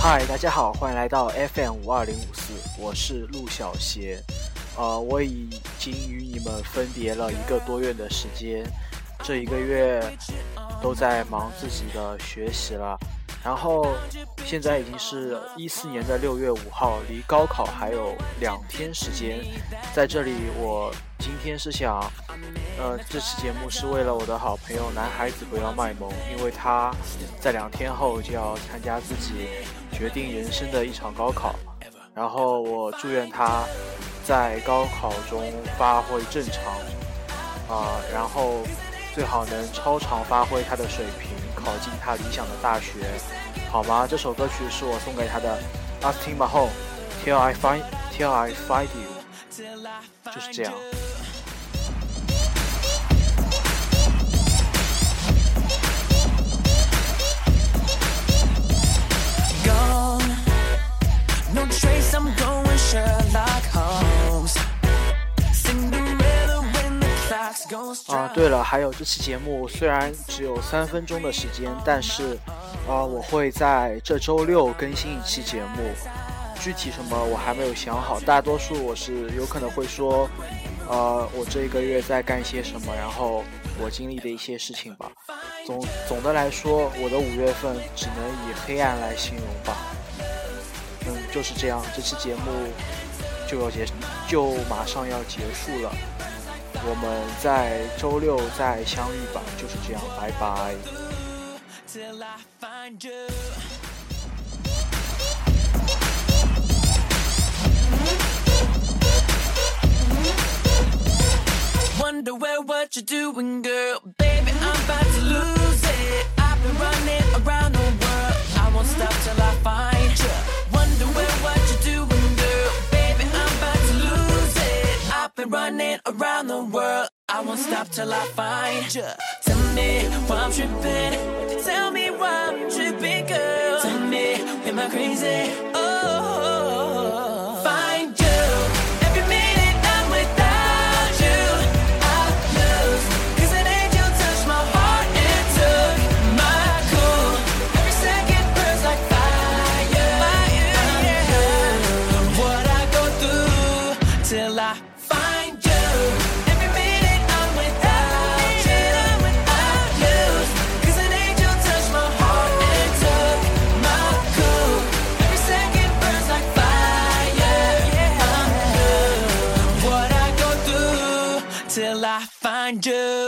嗨，大家好，欢迎来到 FM 五二零五四，我是陆小邪。呃，我已经与你们分别了一个多月的时间，这一个月都在忙自己的学习了。然后现在已经是一四年的六月五号，离高考还有两天时间。在这里，我今天是想，呃，这期节目是为了我的好朋友男孩子不要卖萌，因为他在两天后就要参加自己决定人生的一场高考。然后我祝愿他在高考中发挥正常，啊，然后最好能超常发挥他的水平。考进他理想的大学，好吗？这首歌曲是我送给他的，Asking My Home Till I Find Till I Find You，就是这样。啊，对了，还有这期节目虽然只有三分钟的时间，但是，啊，我会在这周六更新一期节目，具体什么我还没有想好，大多数我是有可能会说，呃，我这一个月在干些什么，然后我经历的一些事情吧。总总的来说，我的五月份只能以黑暗来形容吧。嗯，就是这样，这期节目就要结，就马上要结束了。我们在周六再相遇吧，就是这样，拜拜。Wonder where what you're doing, girl. Baby, I'm about to lose it. I've been running around the world. Been running around the world. I won't stop till I find you. Tell me why I'm tripping. Tell me why I'm tripping, girl. Tell me, am I crazy? I find you.